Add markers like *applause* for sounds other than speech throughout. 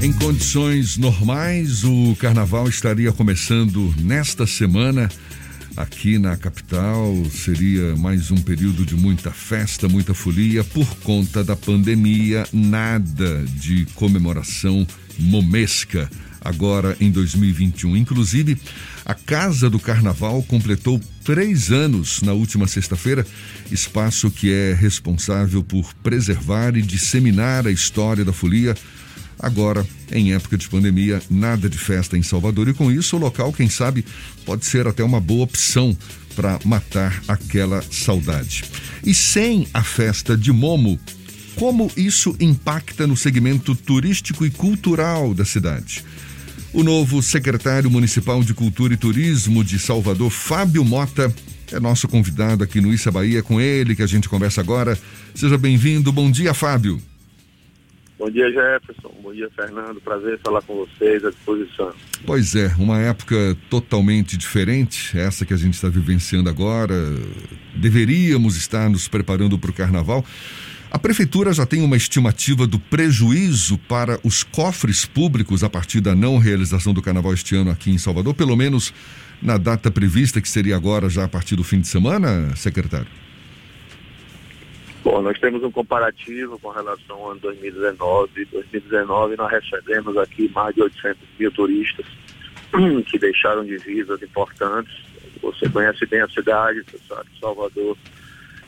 Em condições normais, o carnaval estaria começando nesta semana aqui na capital. Seria mais um período de muita festa, muita folia. Por conta da pandemia, nada de comemoração momesca agora em 2021. Inclusive, a Casa do Carnaval completou três anos na última sexta-feira, espaço que é responsável por preservar e disseminar a história da folia Agora, em época de pandemia, nada de festa em Salvador e com isso o local, quem sabe, pode ser até uma boa opção para matar aquela saudade. E sem a festa de Momo, como isso impacta no segmento turístico e cultural da cidade? O novo secretário municipal de Cultura e Turismo de Salvador, Fábio Mota, é nosso convidado aqui no Issa Bahia, com ele que a gente conversa agora. Seja bem-vindo. Bom dia, Fábio. Bom dia, Jefferson. Bom dia, Fernando. Prazer falar com vocês à disposição. Pois é, uma época totalmente diferente, essa que a gente está vivenciando agora. Deveríamos estar nos preparando para o carnaval. A prefeitura já tem uma estimativa do prejuízo para os cofres públicos a partir da não realização do carnaval este ano aqui em Salvador, pelo menos na data prevista, que seria agora já a partir do fim de semana, secretário? Bom, nós temos um comparativo com relação ao ano 2019. Em 2019 nós recebemos aqui mais de 800 mil turistas *clears throat* que deixaram divisas importantes. Você conhece bem a cidade, você sabe que Salvador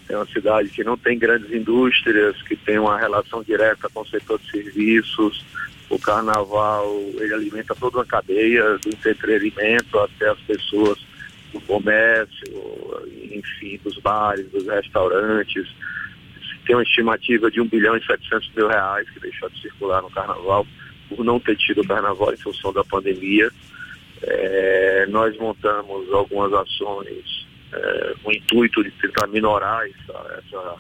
é uma cidade que não tem grandes indústrias, que tem uma relação direta com o setor de serviços. O carnaval, ele alimenta toda uma cadeia do entretenimento até as pessoas do comércio, enfim, dos bares, dos restaurantes tem uma estimativa de 1 bilhão e 700 mil reais que deixou de circular no carnaval por não ter tido o carnaval em função da pandemia. É, nós montamos algumas ações é, com o intuito de tentar minorar essa, essa,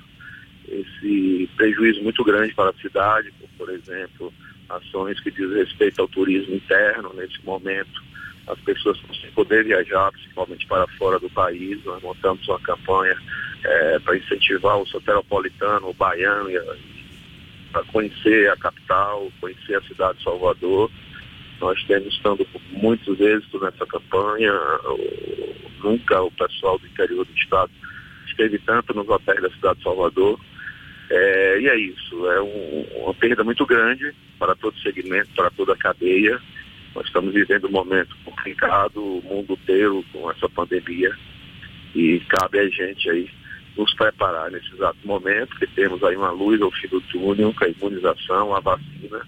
esse prejuízo muito grande para a cidade, como, por exemplo, ações que diz respeito ao turismo interno nesse momento. As pessoas sem poder viajar, principalmente para fora do país. Nós montamos uma campanha é, para incentivar o soteropolitano, o baiano, para conhecer a capital, conhecer a cidade de Salvador. Nós temos estando muitos êxitos nessa campanha. Nunca o pessoal do interior do estado esteve tanto nos hotéis da cidade de Salvador. É, e é isso, é um, uma perda muito grande para todo segmento, para toda a cadeia. Nós estamos vivendo um momento complicado, o mundo inteiro com essa pandemia, e cabe a gente aí nos preparar nesse exato momento, que temos aí uma luz ao fim do túnel, com a imunização, a vacina.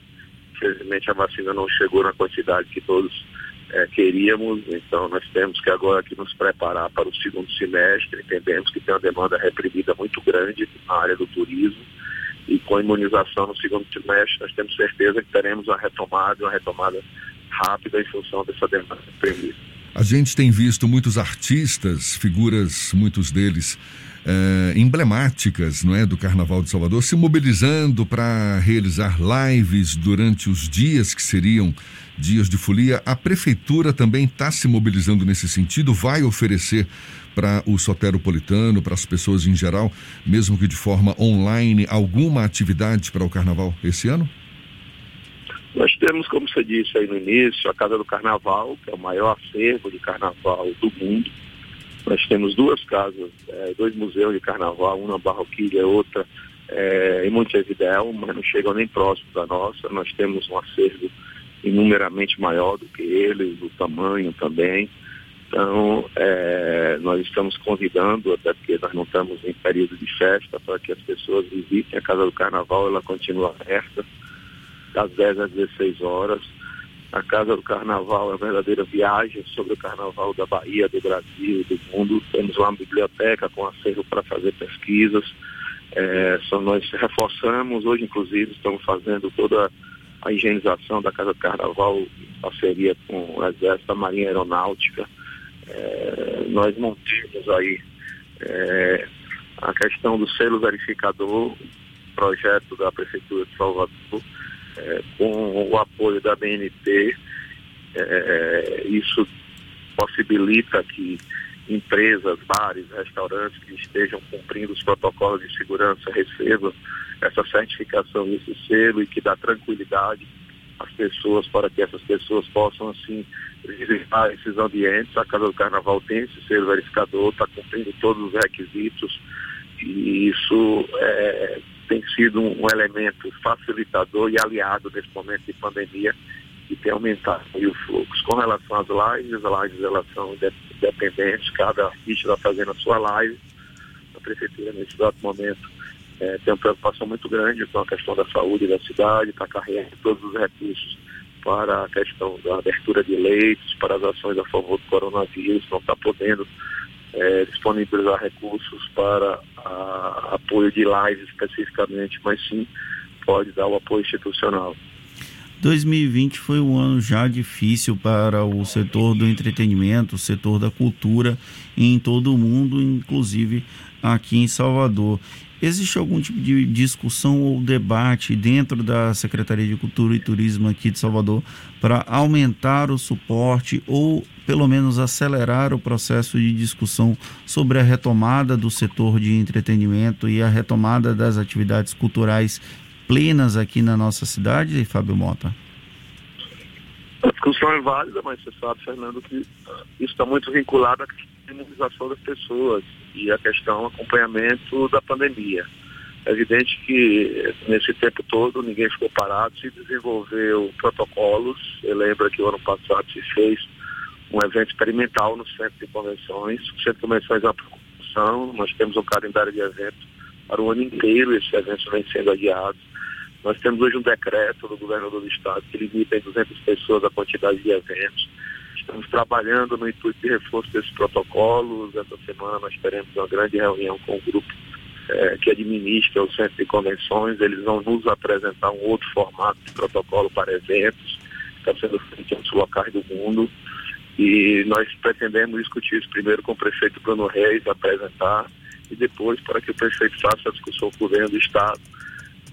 Infelizmente a vacina não chegou na quantidade que todos é, queríamos, então nós temos que agora aqui nos preparar para o segundo semestre, entendemos que tem uma demanda reprimida muito grande na área do turismo, e com a imunização no segundo semestre nós temos certeza que teremos uma retomada, uma retomada rápida em função dessa demanda reprimida. A gente tem visto muitos artistas, figuras, muitos deles uh, emblemáticas não é, do Carnaval de Salvador, se mobilizando para realizar lives durante os dias que seriam dias de folia. A prefeitura também está se mobilizando nesse sentido, vai oferecer para o soteropolitano, para as pessoas em geral, mesmo que de forma online, alguma atividade para o Carnaval esse ano? Nós temos, como você disse aí no início, a Casa do Carnaval, que é o maior acervo de carnaval do mundo. Nós temos duas casas, é, dois museus de carnaval, uma Barroquilha e outra é, em Montevidéu, mas não chegam nem próximo da nossa. Nós temos um acervo inumeramente maior do que eles, o tamanho também. Então, é, nós estamos convidando, até porque nós não estamos em período de festa, para que as pessoas visitem a Casa do Carnaval, ela continua aberta das 10 às 16 horas. A Casa do Carnaval é uma verdadeira viagem sobre o Carnaval da Bahia, do Brasil, do mundo. Temos uma biblioteca com acervo para fazer pesquisas. É, só nós reforçamos, hoje inclusive estamos fazendo toda a higienização da Casa do Carnaval em parceria com o Exército da Marinha Aeronáutica. É, nós montamos aí é, a questão do selo verificador, projeto da Prefeitura de Salvador, é, com o apoio da BNT, é, isso possibilita que empresas, bares, restaurantes que estejam cumprindo os protocolos de segurança recebam essa certificação, esse selo e que dá tranquilidade as pessoas, para que essas pessoas possam, assim, visitar esses ambientes. A Casa do Carnaval tem esse ser verificador, está cumprindo todos os requisitos e isso é, tem sido um, elemento facilitador e aliado nesse momento de pandemia e tem aumentado o fluxo. Com relação às lives, as lives elas são independentes, cada artista está fazendo a sua live. A prefeitura, nesse exato momento, é, tem uma preocupação muito grande com a questão da saúde da cidade, está carregando todos os recursos para a questão da abertura de leitos, para as ações a favor do coronavírus, não está podendo é, disponibilizar recursos para a, apoio de lives especificamente, mas sim pode dar o apoio institucional. 2020 foi um ano já difícil para o setor do entretenimento, o setor da cultura em todo o mundo, inclusive aqui em Salvador. Existe algum tipo de discussão ou debate dentro da Secretaria de Cultura e Turismo aqui de Salvador para aumentar o suporte ou pelo menos acelerar o processo de discussão sobre a retomada do setor de entretenimento e a retomada das atividades culturais plenas aqui na nossa cidade, Fábio Mota? A discussão é válida, mas você sabe, Fernando, que isso está muito vinculado à imunização das pessoas e a questão acompanhamento da pandemia. É evidente que nesse tempo todo ninguém ficou parado, se desenvolveu protocolos. Eu lembro que o ano passado se fez um evento experimental no Centro de Convenções. O Centro de Convenções é uma preocupação, nós temos um calendário de eventos para o ano inteiro, esses eventos vêm sendo adiados. Nós temos hoje um decreto do governador do estado que limita em 200 pessoas a quantidade de eventos. Estamos trabalhando no intuito de reforço desses protocolos. Essa semana nós teremos uma grande reunião com o grupo é, que administra o Centro de Convenções. Eles vão nos apresentar um outro formato de protocolo para eventos, está sendo feito em outros locais do mundo. E nós pretendemos discutir isso primeiro com o prefeito Bruno Reis, apresentar, e depois para que o prefeito faça a discussão com o governo do Estado,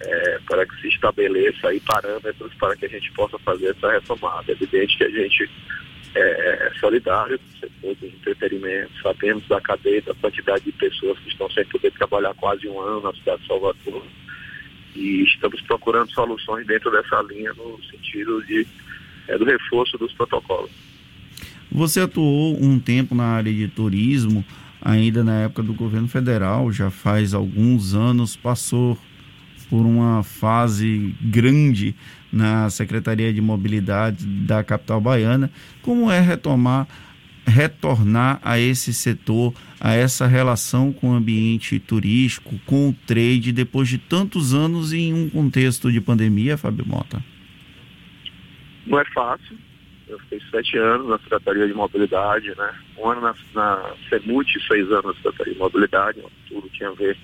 é, para que se estabeleça aí parâmetros para que a gente possa fazer essa retomada. É evidente que a gente é, é solidário com o setor do entretenimento, sabemos da cadeia, da quantidade de pessoas que estão sem poder trabalhar quase um ano na cidade de Salvador e estamos procurando soluções dentro dessa linha no sentido de, é, do reforço dos protocolos. Você atuou um tempo na área de turismo, ainda na época do governo federal, já faz alguns anos, passou por uma fase grande na Secretaria de Mobilidade da capital baiana. Como é retomar, retornar a esse setor, a essa relação com o ambiente turístico, com o trade, depois de tantos anos em um contexto de pandemia, Fábio Mota? Não é fácil. Eu fiquei sete anos na Secretaria de Mobilidade, né? Um ano na, na CEMUT, seis anos na Secretaria de Mobilidade, tudo tinha a ver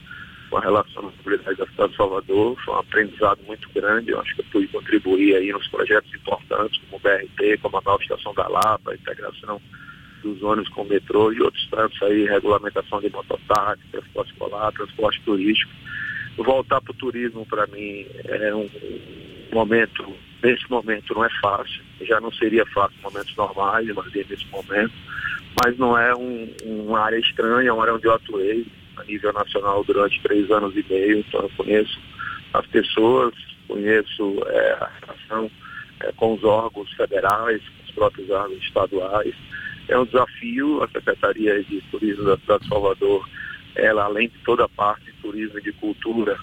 com a relação à mobilidade da cidade de Salvador. Foi um aprendizado muito grande. Eu acho que eu pude contribuir aí nos projetos importantes, como o BRT, como a nova estação da Lapa, a integração dos ônibus com o metrô e outros tantos aí, regulamentação de mototáxi, transporte escolar, transporte turístico. Voltar para o turismo, para mim, é um momento, nesse momento não é fácil, já não seria fácil em momentos normais, mas nesse momento, mas não é um, uma área estranha, é uma área onde eu atuei, a nível nacional durante três anos e meio, então eu conheço as pessoas, conheço é, a relação é, com os órgãos federais, com os próprios órgãos estaduais. É um desafio, a Secretaria de Turismo da cidade de Salvador, ela além de toda a parte de turismo e de cultura,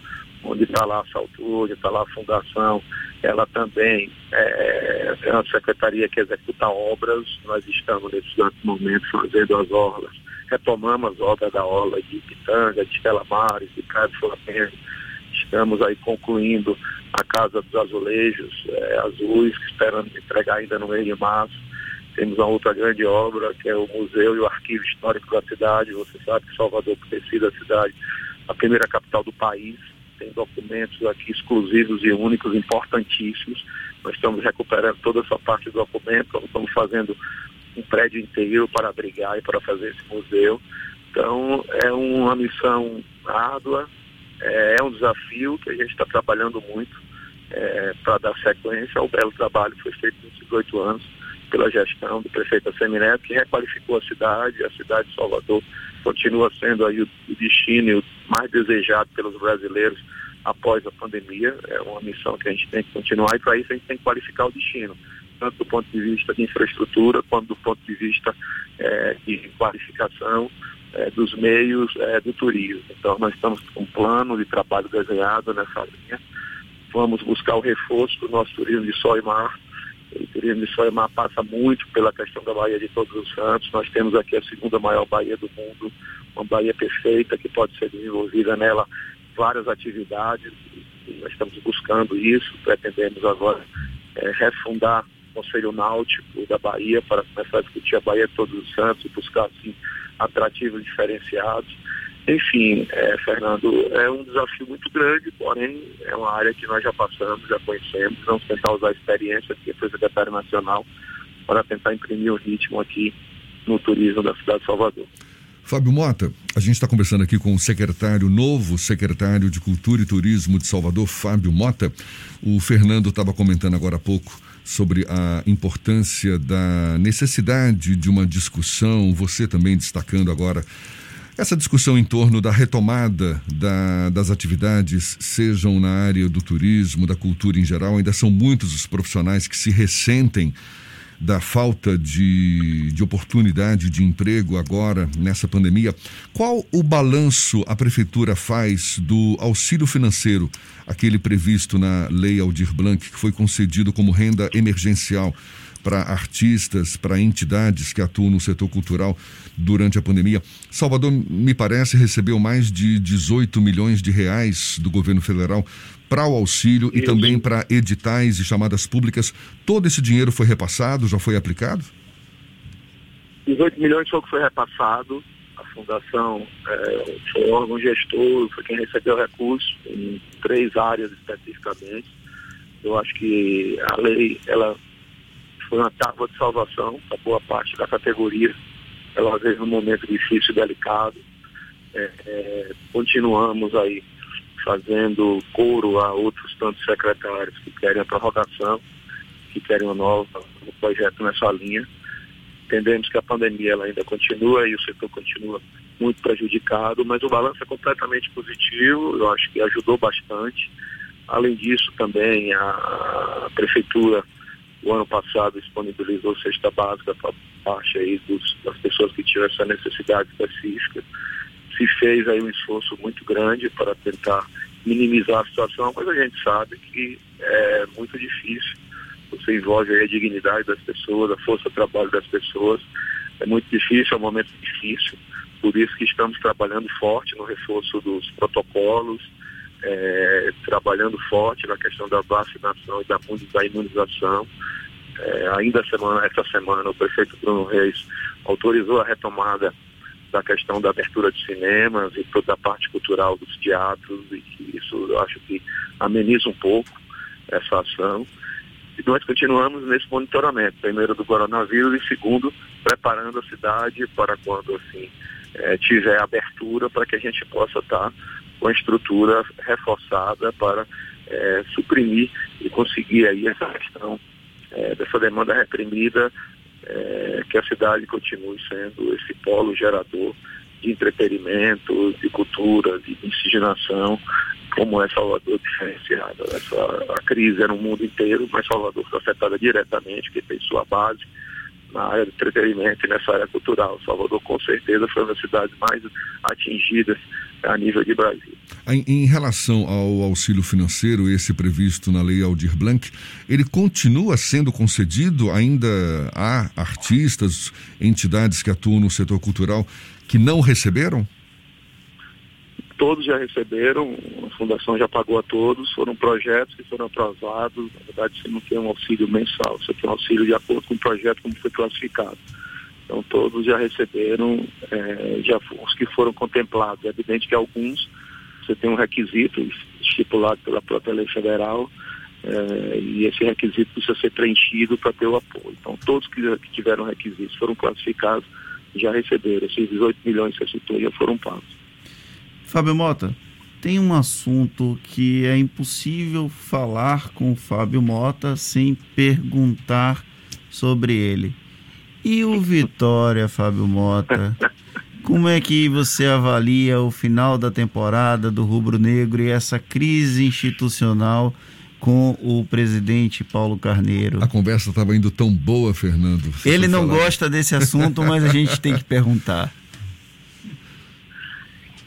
onde está lá a Saltur, onde está lá a Fundação, ela também é, é uma secretaria que executa obras, nós estamos nesse momento fazendo as obras retomamos as obras da Ola de Pitanga, de Estela Mares, de do Flamengo. Estamos aí concluindo a Casa dos Azulejos é, Azuis, esperando entregar ainda no mês de março. Temos uma outra grande obra, que é o Museu e o Arquivo Histórico da cidade. Você sabe que Salvador, ter sido a cidade, a primeira capital do país, tem documentos aqui exclusivos e únicos, importantíssimos. Nós estamos recuperando toda essa parte do documento, estamos fazendo um prédio inteiro para abrigar e para fazer esse museu. Então, é uma missão árdua, é, é um desafio que a gente está trabalhando muito é, para dar sequência ao belo trabalho que foi feito nesses oito anos pela gestão do prefeito Assemineto, que requalificou a cidade, a cidade de Salvador continua sendo aí o, destino mais desejado pelos brasileiros após a pandemia. É uma missão que a gente tem que continuar e para isso a gente tem que qualificar o destino, tanto do ponto de vista de infraestrutura quanto do ponto de vista é, de qualificação é, dos meios é, do turismo. Então nós estamos com um plano de trabalho desenhado nessa linha. Vamos buscar o reforço do nosso turismo de sol e mar. O turismo de sol e mar passa muito pela questão da Baía de Todos os Santos. Nós temos aqui a segunda maior baía do mundo, uma baía perfeita que pode ser desenvolvida nela várias atividades. nós estamos buscando isso, pretendemos agora é, refundar o Conselho Náutico da Bahia para começar a discutir a Bahia de Todos os Santos e buscar assim atrativos diferenciados. Enfim, é, Fernando, é um desafio muito grande, porém é uma área que nós já passamos, já conhecemos, vamos tentar usar a experiência que foi secretário nacional para tentar imprimir o ritmo aqui no turismo da cidade de Salvador. Fábio Mota, a gente está conversando aqui com o secretário, novo secretário de Cultura e Turismo de Salvador, Fábio Mota. O Fernando estava comentando agora há pouco sobre a importância da necessidade de uma discussão, você também destacando agora essa discussão em torno da retomada da, das atividades, sejam na área do turismo, da cultura em geral, ainda são muitos os profissionais que se ressentem da falta de, de oportunidade de emprego agora nessa pandemia. Qual o balanço a prefeitura faz do auxílio financeiro, aquele previsto na Lei Aldir Blanc, que foi concedido como renda emergencial? Para artistas, para entidades que atuam no setor cultural durante a pandemia. Salvador, me parece, recebeu mais de 18 milhões de reais do governo federal para o auxílio Isso. e também para editais e chamadas públicas. Todo esse dinheiro foi repassado, já foi aplicado? 18 milhões foi o que foi repassado. A fundação é, foi o órgão gestor, foi quem recebeu recursos em três áreas especificamente. Eu acho que a lei ela foi uma tábua de salvação para boa parte da categoria. Ela veio num momento difícil e delicado. É, é, continuamos aí fazendo coro a outros tantos secretários que querem a prorrogação, que querem um projeto nessa linha. Entendemos que a pandemia ela ainda continua e o setor continua muito prejudicado, mas o balanço é completamente positivo, eu acho que ajudou bastante. Além disso, também a prefeitura, o ano passado, disponibilizou cesta básica para parte aí dos, das pessoas que tinham essa necessidade específica se fez aí um esforço muito grande para tentar minimizar a situação, mas a gente sabe que é muito difícil. Você envolve a dignidade das pessoas, a força de trabalho das pessoas. É muito difícil, é um momento difícil. Por isso que estamos trabalhando forte no reforço dos protocolos, é, trabalhando forte na questão da vacinação e da, da imunização. É, ainda semana, essa semana o prefeito Bruno Reis autorizou a retomada da questão da abertura de cinemas e toda a parte cultural dos teatros, e isso eu acho que ameniza um pouco essa ação. E nós continuamos nesse monitoramento, primeiro do coronavírus e segundo, preparando a cidade para quando assim é, tiver abertura para que a gente possa estar com a estrutura reforçada para é, suprimir e conseguir aí essa questão é, dessa demanda reprimida é, que a cidade continue sendo esse polo gerador de entretenimento, de cultura, de miscigenação, como é Salvador diferenciada. Essa, a crise é no mundo inteiro, mas Salvador foi afetada diretamente, que tem sua base na área do entretenimento e nessa área cultural. Salvador, com certeza, foi uma das cidades mais atingidas a nível de Brasil. Em, em, relação ao auxílio financeiro, esse previsto na Lei Aldir Blanc, ele continua sendo concedido? Ainda há artistas, entidades que atuam no setor cultural que não receberam? Todos já receberam, a Fundação já pagou a todos, foram projetos que foram atrasados. Na verdade, você não tem um auxílio mensal, você tem um auxílio de acordo com o projeto como foi classificado. Então todos já receberam, é, já os que foram contemplados. É evidente que alguns você tem um requisito estipulado pela própria lei federal é, e esse requisito precisa ser preenchido para ter o apoio. Então todos que, que tiveram requisitos foram classificados já receberam. Esses 18 milhões que você citou já foram pagos. Fábio Mota, tem um assunto que é impossível falar com o Fábio Mota sem perguntar sobre ele. E o Vitória, Fábio Mota? Como é que você avalia o final da temporada do Rubro Negro e essa crise institucional com o presidente Paulo Carneiro? A conversa estava indo tão boa, Fernando. Ele não falar. gosta desse assunto, mas a gente tem que perguntar. *laughs*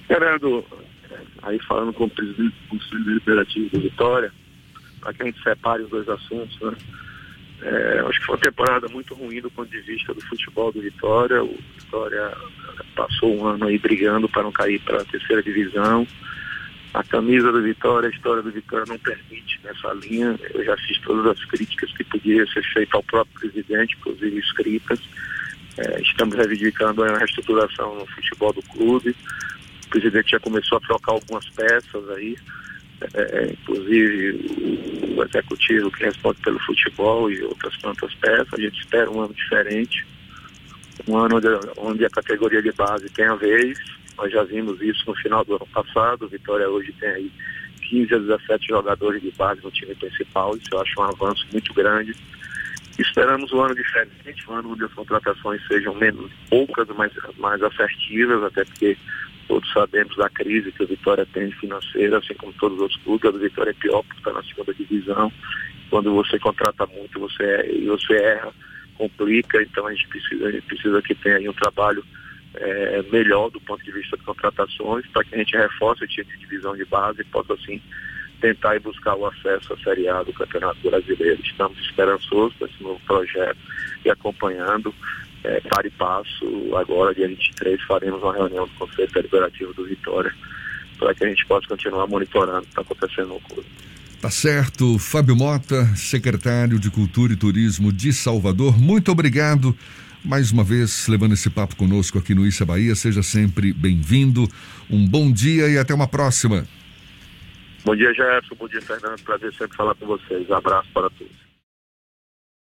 Fernando, aí falando com o presidente do Conselho Deliberativo do Vitória, para que a gente separe os dois assuntos, né? É, acho que foi uma temporada muito ruim do ponto de vista do futebol do Vitória. O Vitória passou um ano aí brigando para não cair para a terceira divisão. A camisa do Vitória, a história do Vitória não permite nessa linha. Eu já fiz todas as críticas que podia ser feita ao próprio presidente, inclusive escritas. É, estamos reivindicando a reestruturação no futebol do clube. Presidente já começou a trocar algumas peças aí. É, é, inclusive o executivo que responde pelo futebol e outras tantas peças. A gente espera um ano diferente, um ano onde, onde a categoria de base tem a vez. Nós já vimos isso no final do ano passado. Vitória hoje tem aí 15 a 17 jogadores de base no time principal. Isso eu acho um avanço muito grande. Esperamos um ano diferente, um ano onde as contratações sejam menos poucas, mas mais assertivas, até porque Todos sabemos da crise que o Vitória tem financeira, assim como todos os outros clubes. A Vitória é pior porque está na segunda divisão. Quando você contrata muito, você, e você erra, complica. Então a gente precisa, a gente precisa que tenha um trabalho é, melhor do ponto de vista de contratações, para que a gente reforce o time de divisão de base e possa assim tentar e buscar o acesso à Série A do Campeonato Brasileiro. Estamos esperançosos com esse novo projeto e acompanhando é, para e passo. Agora, dia 23, faremos uma reunião do Conselho Deliberativo do Vitória para que a gente possa continuar monitorando o que está acontecendo no clube. Tá certo. Fábio Mota, secretário de Cultura e Turismo de Salvador, muito obrigado mais uma vez levando esse papo conosco aqui no Issa Bahia. Seja sempre bem-vindo. Um bom dia e até uma próxima. Bom dia, Gerson. Bom dia, Fernando. Prazer sempre falar com vocês. Abraço para todos.